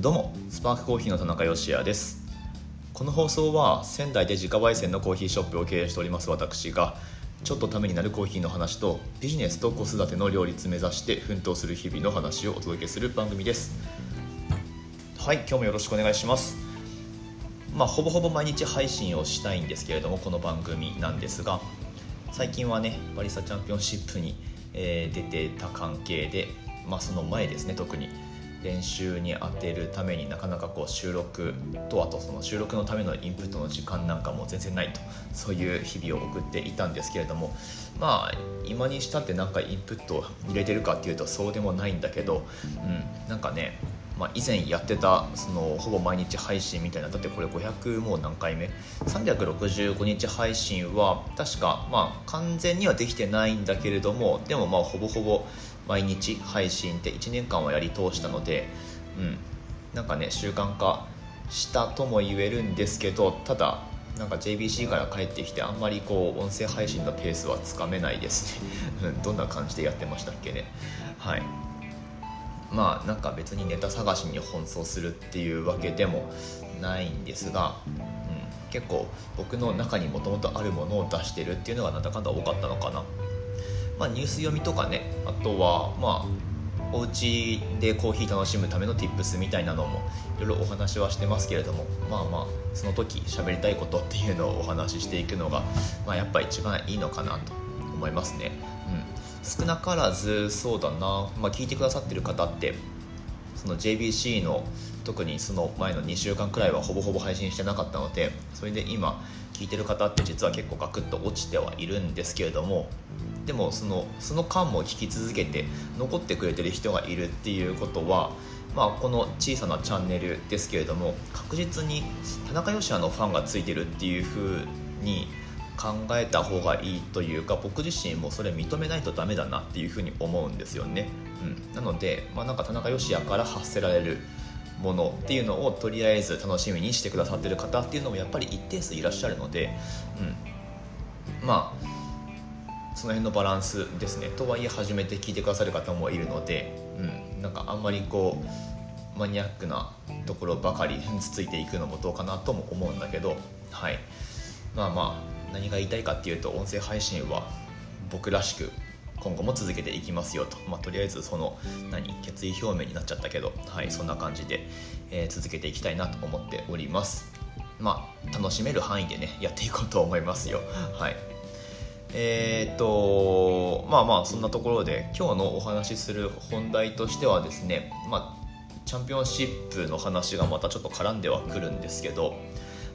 どうもスパークコーヒーの田中芳也です。この放送は仙台で自家焙煎のコーヒーショップを経営しております私がちょっとためになるコーヒーの話とビジネスと子育ての両立目指して奮闘する日々の話をお届けする番組です。はい今日もよろしくお願いします。まあほぼほぼ毎日配信をしたいんですけれどもこの番組なんですが最近はねバリスタチャンピオンシップに、えー、出てた関係でまあその前ですね特に。練習に当てるためになかなかこう収録とあとその収録のためのインプットの時間なんかも全然ないとそういう日々を送っていたんですけれどもまあ今にしたってなんかインプットを入れてるかっていうとそうでもないんだけど、うん、なんかねまあ、以前やってたそのほぼ毎日配信みたいなだってこれ500もう何回目？365日配信は確かまあ完全にはできてないんだけれどもでもまあほぼほぼ毎日配信って1年間はやり通したのでうん。なんかね習慣化したとも言えるんですけどただなんか JBC から帰ってきてあんまりこう音声配信のペースはつかめないですね。どんな感じでやってましたっけね。はい。まあなんか別にネタ探しに奔走するっていうわけでもないんですが、うん、結構僕の中にもともとあるものを出してるっていうのがなんだかんだ多かったのかな、まあ、ニュース読みとかねあとはまあお家でコーヒー楽しむための tips みたいなのもいろいろお話はしてますけれどもまあまあその時喋りたいことっていうのをお話ししていくのが、まあ、やっぱ一番いいのかなと思いますね。うん少なからずそうだな、まあ、聞いてくださってる方ってその JBC の特にその前の2週間くらいはほぼほぼ配信してなかったのでそれで今聞いてる方って実は結構ガクッと落ちてはいるんですけれどもでもそのその間も聞き続けて残ってくれてる人がいるっていうことはまあ、この小さなチャンネルですけれども確実に田中芳也のファンがついてるっていうふうに考えた方がいいというか僕自身もそれ認めないとダメだなっていうふうに思うんですよね、うん、なので、まあ、なんか田中芳也から発せられるものっていうのをとりあえず楽しみにしてくださってる方っていうのもやっぱり一定数いらっしゃるので、うん、まあその辺のバランスですね。とはいえ初めて聞いてくださる方もいるので、うん、なんかあんまりこうマニアックなところばかりつ ついていくのもどうかなとも思うんだけどはい。まあまあ何が言いたいかっていうと音声配信は僕らしく今後も続けていきますよと、まあ、とりあえずその何？決意表明になっちゃったけど、はい、そんな感じで、えー、続けていきたいなと思っております。まあ楽しめる範囲でねやっていこうと思いますよ。はい。えー、っとまあまあそんなところで今日のお話しする本題としてはですねまあチャンピオンシップの話がまたちょっと絡んではくるんですけど、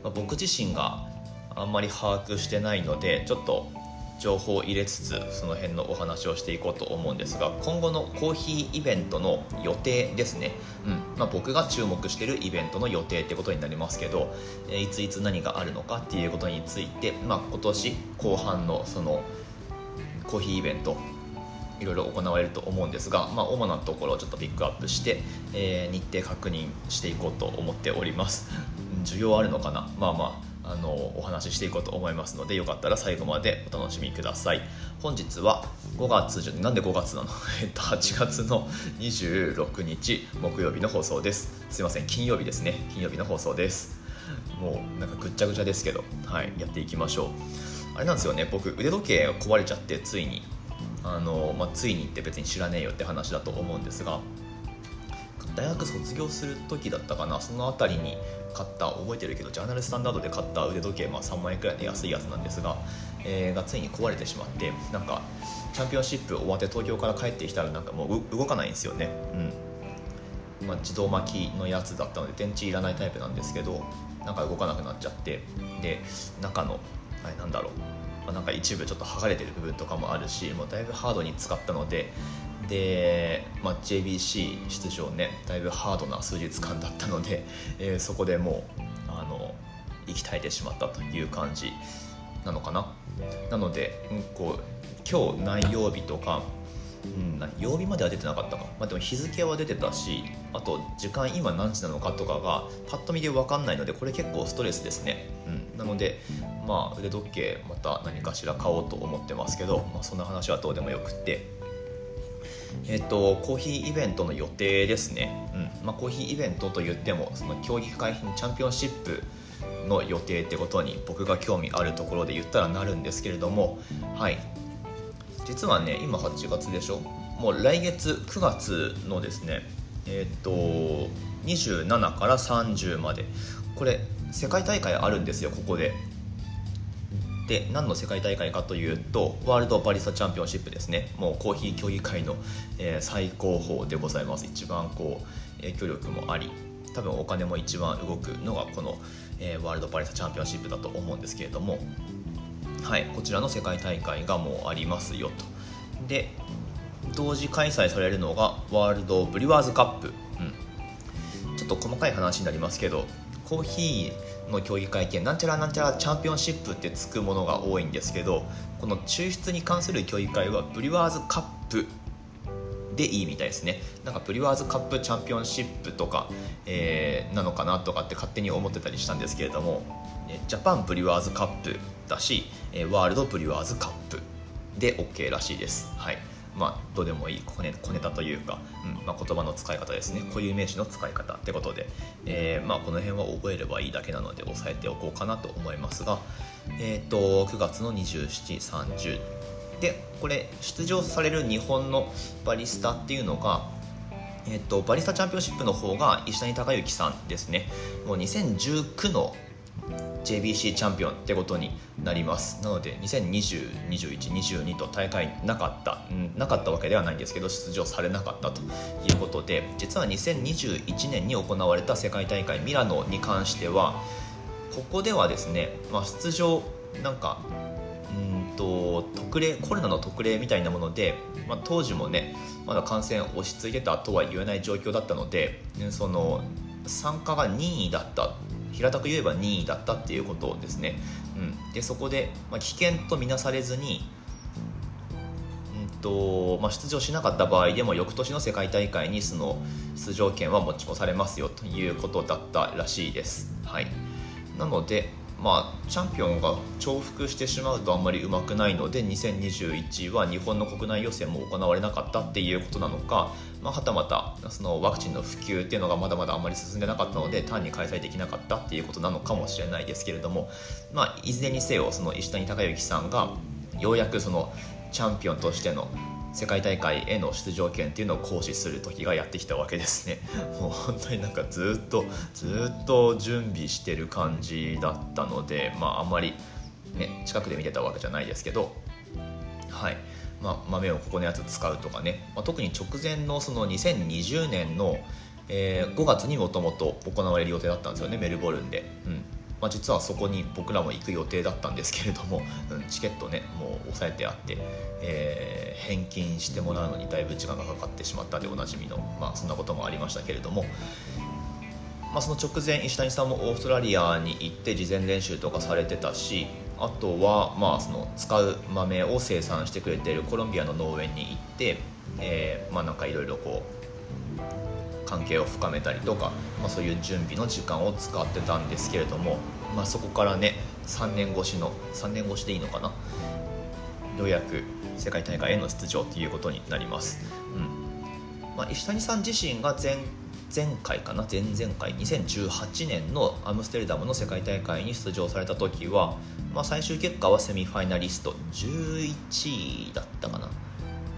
まあ、僕自身があんまり把握してないのでちょっと情報を入れつつその辺のお話をしていこうと思うんですが今後のコーヒーイベントの予定ですね、うん。まあ、僕が注目してるイベントの予定ってことになりますけど、いついつ何があるのかっていうことについて、まあ、今年後半のそのコーヒーイベントいろいろ行われると思うんですが、まあ、主なところをちょっとピックアップして、えー、日程確認していこうと思っております。需要あるのかな？まあまあ。あのお話ししていこうと思いますのでよかったら最後までお楽しみください。本日は5月なんで5月なの？えっと8月の26日木曜日の放送です。すいません金曜日ですね。金曜日の放送です。もうなんかぐっちゃぐちゃですけどはいやっていきましょう。あれなんですよね僕腕時計が壊れちゃってついに。あの、まあ、ついにって別に知らねえよって話だと思うんですが大学卒業する時だったかなその辺りに買った覚えてるけどジャーナルスタンダードで買った腕時計、まあ、3万円くらいで安いやつなんですが、えー、がついに壊れてしまってなんかチャンピオンシップ終わって東京から帰ってきたらなんかもう動かないんですよね、うん。まあ、自動巻きのやつだったので電池いらないタイプなんですけどなんか動かなくなっちゃってで中のあれなんだろう。ま、なんか一部ちょっと剥がれてる部分とかもあるしもうだいぶハードに使ったのでで、まあ、JBC 出場ねだいぶハードな数日間だったので、えー、そこでもうあの息絶えてしまったという感じなのかな。なので、うん、こう今日何曜日とか、うん、曜日までは出てなかったか、まあ、でも日付は出てたしあと時間今何時なのかとかがパッと見で分かんないのでこれ結構ストレスですね、うん、なのでまあ腕時計また何かしら買おうと思ってますけど、まあ、そんな話はどうでもよくって。えっと、コーヒーイベントの予定ですね、うん。まあ、コーヒーイベントといってもその競技会チャンピオンシップの予定ってことに僕が興味あるところで言ったらなるんですけれどもはい。実はね今8月でしょ。もう来月9月のですねえっと27から30まで。これ世界大会あるんですよここで。で何の世界大会かというとワールドバリスタチャンピオンシップですね。もうコーヒー競技会の、えー、最高峰でございます。一番こう影響力もあり多分お金も一番動くのがこの、えー、ワールドバリスタチャンピオンシップだと思うんですけれどもはいこちらの世界大会がもうありますよと。で同時開催されるのがワールドブリワーズカップ、うん、ちょっと細かい話になりますけどコーヒーの競技会見なんちゃらなんちゃらチャンピオンシップってつくものが多いんですけどこの抽出に関する競技会はブリワーズカップでいいみたいですね。なんかブリワーズカップチャンピオンシップとか、えー、なのかなとかって勝手に思ってたりしたんですけれどもジャパンブリワーズカップだしワールドブリワーズカップで OK らしいです。はい。まあ、どうでもいい小ネ小ネタというか、うんまあ、言葉の使い方ですね。固有名詞の使い方ってことで、えーまあ、この辺は覚えればいいだけなので押さえておこうかなと思いますが、えーと、9月の2730でこれ出場される日本のバリスタっていうのがえっと、バリスタチャンピオンシップの方が石谷隆之さんですね。もう2019の JBC チャンピオンってことになります。なので2020、21、22と大会なかった、うん、なかったわけではないんですけど出場されなかったということで実は2021年に行われた世界大会ミラノに関してはここではですね、まあ、出場なんかうんと特例コロナの特例みたいなもので、まあ、当時もねまだ感染落ち着いてたとは言えない状況だったのでその参加が任意だった平たく言えば任意だったっていうことですね、うん、でそこで、まあ、危険とみなされずに、うんとまあ、出場しなかった場合でも翌年の世界大会にその出場権は持ち越されますよということだったらしいです、はい、なのでまあ、チャンピオンが重複してしまうとあんまりうまくないので2021は日本の国内予選も行われなかったっていうことなのか、まあ、はたまたそのワクチンの普及っていうのがまだまだあんまり進んでなかったので単に開催できなかったっていうことなのかもしれないですけれども、まあ、いずれにせよその石谷隆之さんがようやくそのチャンピオンとしての世界大会への出場権っていうのを行使する時がやってきたわけですね。もう本当になんかずっとずっと準備してる感じだったのでまああんまりね近くで見てたわけじゃないですけどはい。まあ、豆をここのやつ使うとかね、まあ、特に直前のその2020年の、えー、5月にもともと行われる予定だったんですよねメルボルンで、うん。まあ、実はそこに僕らも行く予定だったんですけれども、うん、チケットねもう押さえてあって、えー、返金してもらうのにだいぶ時間がかかってしまったでおなじみの、まあ、そんなこともありましたけれども、まあ、その直前石谷さんもオーストラリアに行って事前練習とかされてたしあとは、まあ、その使う豆を生産してくれているコロンビアの農園に行って、えー、まあなんかいろいろこう関係を深めたりとか、まあ、そういう準備の時間を使ってたんですけれども、まあ、そこからね3年越しの3年越しでいいのかな？ようやく世界大会への出場ということになります、うん。まあ、石谷さん自身が前前回かな？前々回？2018年のアムステルダムの世界大会に出場された時は、まあ、最終結果はセミファイナリスト11位だったかな、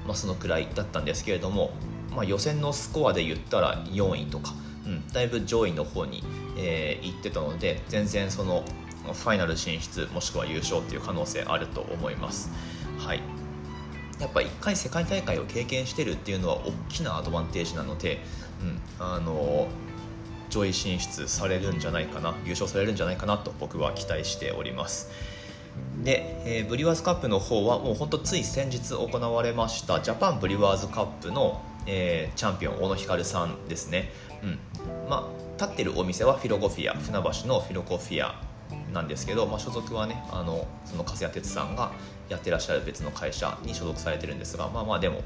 まあ、そのくらいだったんですけれどもまあ、予選のスコアで言ったら4位とか、うん、だいぶ上位の方に、えー、行ってたので全然そのファイナル進出もしくは優勝っていう可能性あると思います。はいやっぱ1回世界大会を経験してるっていうのは大きなアドバンテージなので、うん、あの上位進出されるんじゃないかな優勝されるんじゃないかなと僕は期待しておりますで、えー、ブリュワーズカップの方はもうほんとつい先日行われましたジャパンブリュワーズカップのえー、チャンピオン小野光さんですね、うん。ま、立ってるお店はフィロゴフィア船橋のフィロコフィアなんですけど、まあ、所属はねあのその粕谷哲さんがやってらっしゃる別の会社に所属されてるんですがまあまあでも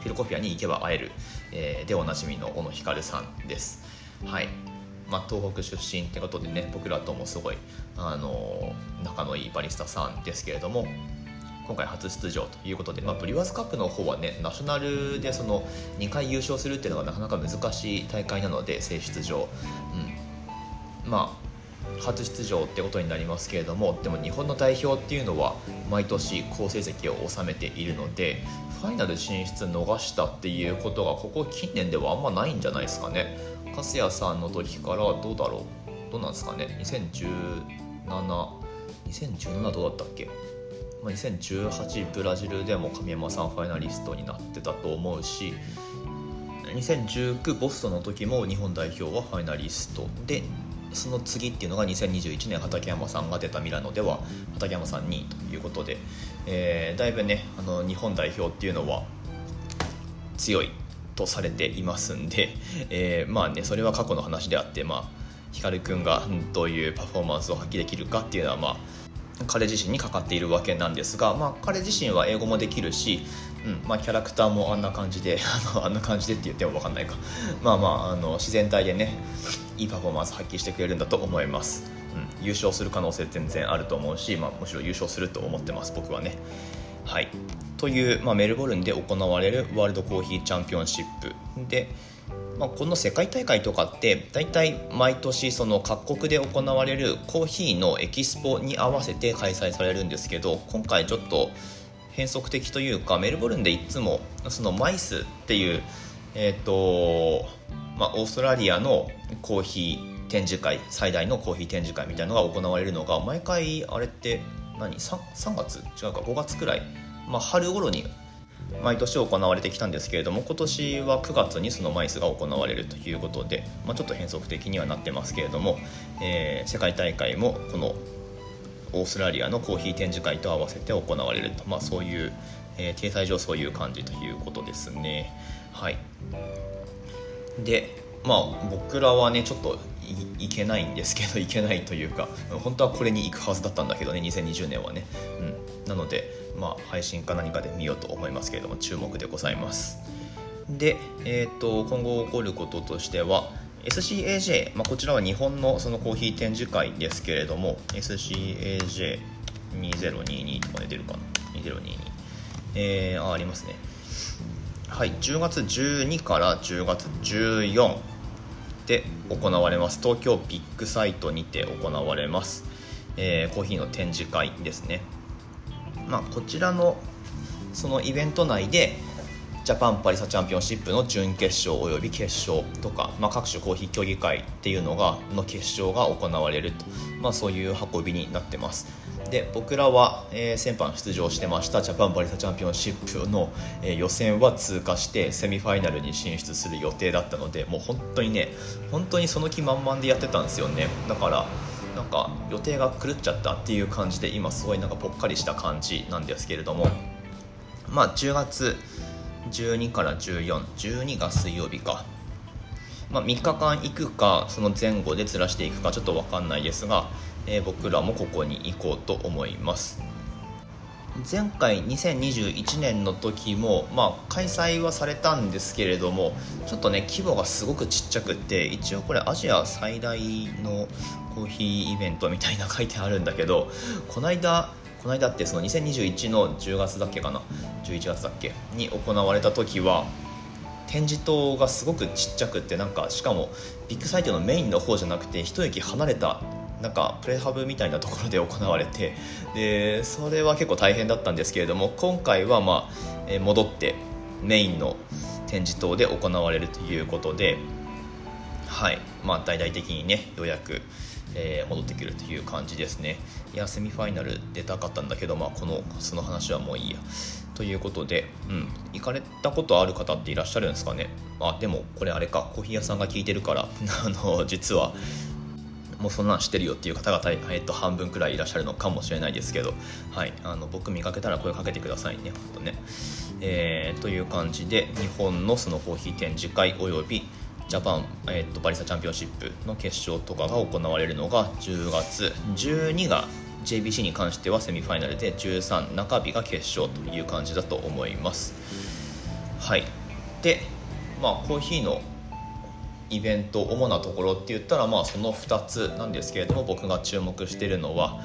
フィロコフィアに行けば会える、えー、でおなじみの小野光さんです。はい。ま、東北出身ってことでね僕らともすごい、あの仲のいいバリスタさんですけれども今回初出場ということで、まあ、ブリュワーズカップの方はねナショナルでその2回優勝するっていうのがなかなか難しい大会なので正出場、うん、まあ初出場ってことになりますけれどもでも日本の代表っていうのは毎年好成績を収めているのでファイナル進出逃したっていうことがここ近年ではあんまないんじゃないですかね。粕谷さんの時からどうだろう？どうなんですかね？20172017どうだったっけ？まあ2018ブラジルでも神山さんファイナリストになってたと思うし2019ボストンの時も日本代表はファイナリストでその次っていうのが2021年畠山さんが出たミラノでは畠山さん2位ということで、えー、だいぶねあの日本代表っていうのは強いとされていますんで、えー、まあねそれは過去の話であってまあ光くんがどういうパフォーマンスを発揮できるかっていうのはまあ彼自身にかかっているわけなんですが、まあ、彼自身は英語もできるし、うんまあ、キャラクターもあんな感じで あのあんな感じでって言っても分かんないか。まあまああの自然体でねいいパフォーマンス発揮してくれるんだと思います、うん、優勝する可能性全然あると思うし、まあ、むしろ優勝すると思ってます僕はね。はい。という、まあ、メルボルンで行われるワールドコーヒーチャンピオンシップ。でまあ、この世界大会とかって大体毎年その各国で行われるコーヒーのエキスポに合わせて開催されるんですけど今回ちょっと変則的というかメルボルンでいつもそのマイスっていう、えーとまあ、オーストラリアのコーヒー展示会最大のコーヒー展示会みたいなのが行われるのが毎回あれって何？3, 3月？違うか5月くらい、まあ、春頃に毎年行われてきたんですけれども今年は9月にそのマイスが行われるということで、まあ、ちょっと変則的にはなってますけれども、えー、世界大会もこのオーストラリアのコーヒー展示会と合わせて行われると、まあ、そういう、えー、体裁上そういう感じということですね。はい。でまあ僕らはねちょっといけないんですけどいけないというか本当はこれに行くはずだったんだけどね2020年はね、うん、なのでまあ配信か何かで見ようと思いますけれども注目でございます。で、えーと、今後起こることとしては SCAJ、まあ、こちらは日本のそのコーヒー展示会ですけれども SCAJ2022 とかで出るかな？2022えー、あありますね。はい10月12から10月14で行われます。東京ビッグサイトにて行われます、えー、コーヒーの展示会ですね、まあ、こちらのそのイベント内でジャパンパリサチャンピオンシップの準決勝および決勝とか、まあ、各種コーヒー競技会っていうのがの決勝が行われると、まあ、そういう運びになってます。で僕らは、えー、先般出場してましたジャパンバリサチャンピオンシップの、えー、予選は通過してセミファイナルに進出する予定だったのでもう本当にね本当にその気満々でやってたんですよね。だからなんか予定が狂っちゃったっていう感じで今すごいなんかぽっかりした感じなんですけれどもまあ10月12から1412が水曜日か。まあ、3日間行くかその前後でずらしていくかちょっと分かんないですが、えー、僕らもここに行こうと思います。前回2021年の時も、まあ、開催はされたんですけれどもちょっとね規模がすごくちっちゃくって一応これアジア最大のコーヒーイベントみたいな書いてあるんだけどこの間この間ってその2021の10月だっけかな？11月だっけ？に行われた時は展示棟がすごくちっちゃくってなんかしかもビッグサイトのメインの方じゃなくて一駅離れたなんかプレハブみたいなところで行われてでそれは結構大変だったんですけれども今回はまあ、え戻ってメインの展示棟で行われるということではい。まあ大々的にねようやくえー、戻ってくるという感じですね。いやセミファイナル出たかったんだけど、まあ、このその話はもういいや。ということで、うん、行かれたことある方っていらっしゃるんですかね？あでもこれあれか。コーヒー屋さんが聞いてるから あの実はもうそんなんしてるよっていう方々、えっと、半分くらいいらっしゃるのかもしれないですけど、はい、あの僕見かけたら声かけてくださいね、ほんとね。えー、という感じで、日本のそのコーヒー展示会およびジャパン、えーと、バリスタチャンピオンシップの決勝とかが行われるのが10月12が JBC に関してはセミファイナルで13中日が決勝という感じだと思いますはいでまあコーヒーのイベント主なところって言ったらまあその2つなんですけれども僕が注目しているのは、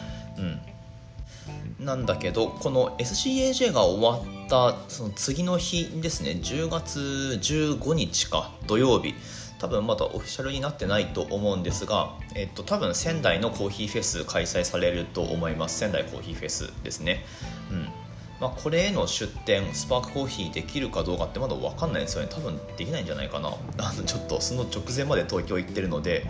うん、なんだけどこの SCAJ が終わったその次の日ですね。10月15日か土曜日。多分まだオフィシャルになってないと思うんですが、えっと、多分仙台のコーヒーフェス開催されると思います。仙台コーヒーフェスですね。うん。まあ、これへの出店スパークコーヒーできるかどうかってまだ分かんないんですよね。多分できないんじゃないかな。あのちょっとその直前まで東京行ってるので。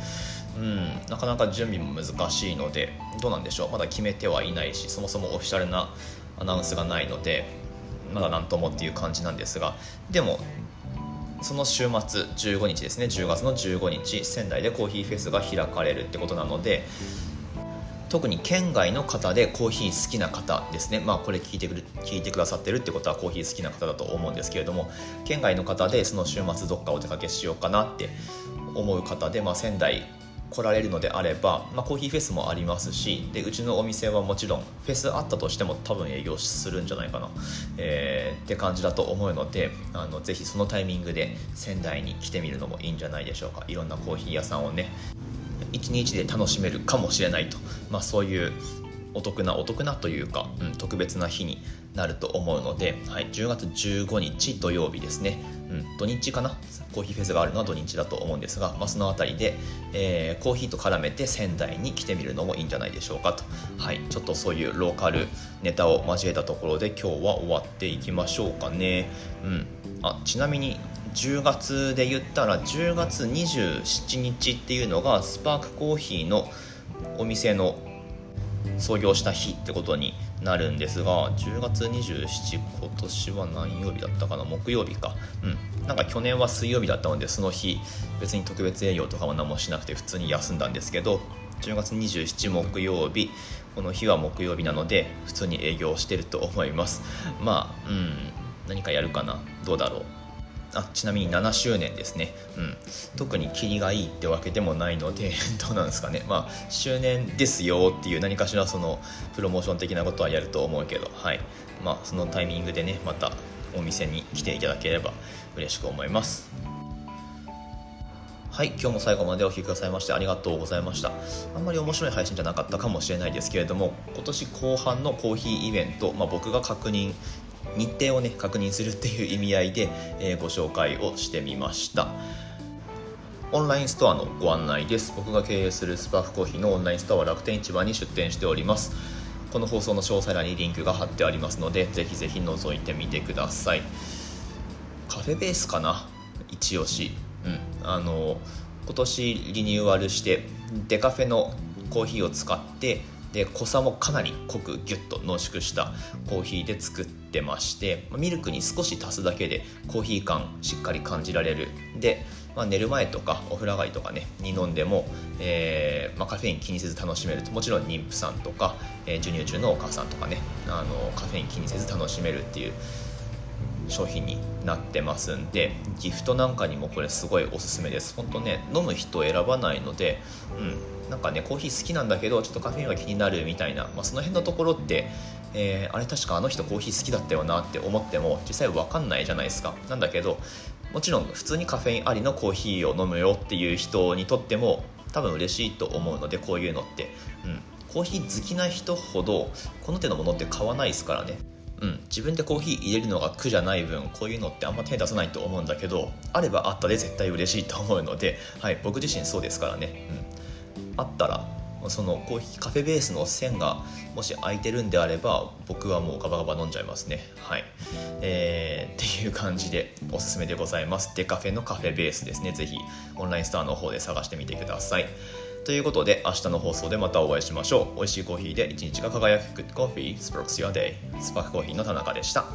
うんなかなか準備も難しいのでどうなんでしょう。まだ決めてはいないしそもそもオフィシャルなアナウンスがないのでまだ何ともっていう感じなんですが。でもその週末15日ですね。10月の15日仙台でコーヒーフェスが開かれるってことなので特に県外の方でコーヒー好きな方ですね。まあこれ聞いてくる聞いてくださってるってことはコーヒー好きな方だと思うんですけれども県外の方でその週末どっかお出かけしようかなって思う方で、まあ、仙台来られるのであれば、まあ、コーヒーフェスもありますしでうちのお店はもちろんフェスあったとしても多分営業するんじゃないかな、えー、って感じだと思うのであのぜひそのタイミングで仙台に来てみるのもいいんじゃないでしょうか。いろんなコーヒー屋さんをね。1日で楽しめるかもしれないと、まあ、そういうお得なお得なというか、うん、特別な日になると思うので、はい、10月15日土曜日ですね、うん、土日かな？コーヒーフェスがあるのは土日だと思うんですが、まあ、その辺りで、えー、コーヒーと絡めて仙台に来てみるのもいいんじゃないでしょうかと、はい、ちょっとそういうローカルネタを交えたところで今日は終わっていきましょうかね、うん、あちなみに10月で言ったら10月27日っていうのがスパークコーヒーのお店の創業した日ってことになるんですが10月27今年は何曜日だったかな？木曜日か。うん。なんか去年は水曜日だったのでその日別に特別営業とかも何もしなくて普通に休んだんですけど10月27木曜日この日は木曜日なので普通に営業してると思います。まあうん。何かやるかな？どうだろう？あちなみに7周年ですね、うん、特にキリがいいってわけでもないので どうなんですかね。まあ周年ですよっていう何かしらそのプロモーション的なことはやると思うけどはい。まあそのタイミングでねまたお店に来ていただければ嬉しく思います。はい、今日も最後までお聴きくださいましてありがとうございました。あんまり面白い配信じゃなかったかもしれないですけれども、今年後半のコーヒーイベント、まあ、僕が確認日程をね確認するっていう意味合いで、えー、ご紹介をしてみました。オンラインストアのご案内です。僕が経営するスパークコーヒーのオンラインストアは楽天市場に出店しております。この放送の詳細欄にリンクが貼ってありますのでぜひぜひ覗いてみてください。カフェベースかな？一押し。うん。あの今年リニューアルしてデカフェのコーヒーを使ってで濃さもかなり濃くギュッと濃縮したコーヒーで作ってましてミルクに少し足すだけでコーヒー感しっかり感じられる。で、まあ、寝る前とかお風呂上がりとかねに飲んでも、えーまあ、カフェイン気にせず楽しめるもちろん妊婦さんとか、えー、授乳中のお母さんとかねあのカフェイン気にせず楽しめるっていう商品になってますんでギフトなんかにもこれすごいおすすめです。本当ね飲む人選ばないのでうんなんかねコーヒー好きなんだけどちょっとカフェインは気になるみたいな、まあ、その辺のところって、えー、あれ確かあの人コーヒー好きだったよなって思っても実際分かんないじゃないですか。なんだけどもちろん普通にカフェインありのコーヒーを飲むよっていう人にとっても多分嬉しいと思うのでこういうのって、うん、コーヒー好きな人ほどこの手のものって買わないですからね。うん、自分でコーヒー入れるのが苦じゃない分こういうのってあんま手出さないと思うんだけどあればあったで絶対嬉しいと思うので、はい、僕自身そうですからね、うん、あったらそのコーヒーカフェベースの線がもし空いてるんであれば僕はもうガバガバ飲んじゃいますね。はい。えー、っていう感じでおすすめでございます。デカフェのカフェベースですね。ぜひオンラインストアの方で探してみてください。ということで明日の放送でまたお会いしましょう。美味しいコーヒーで一日が輝く。Good Coffee Sparks Your Day スパークコーヒーの田中でした。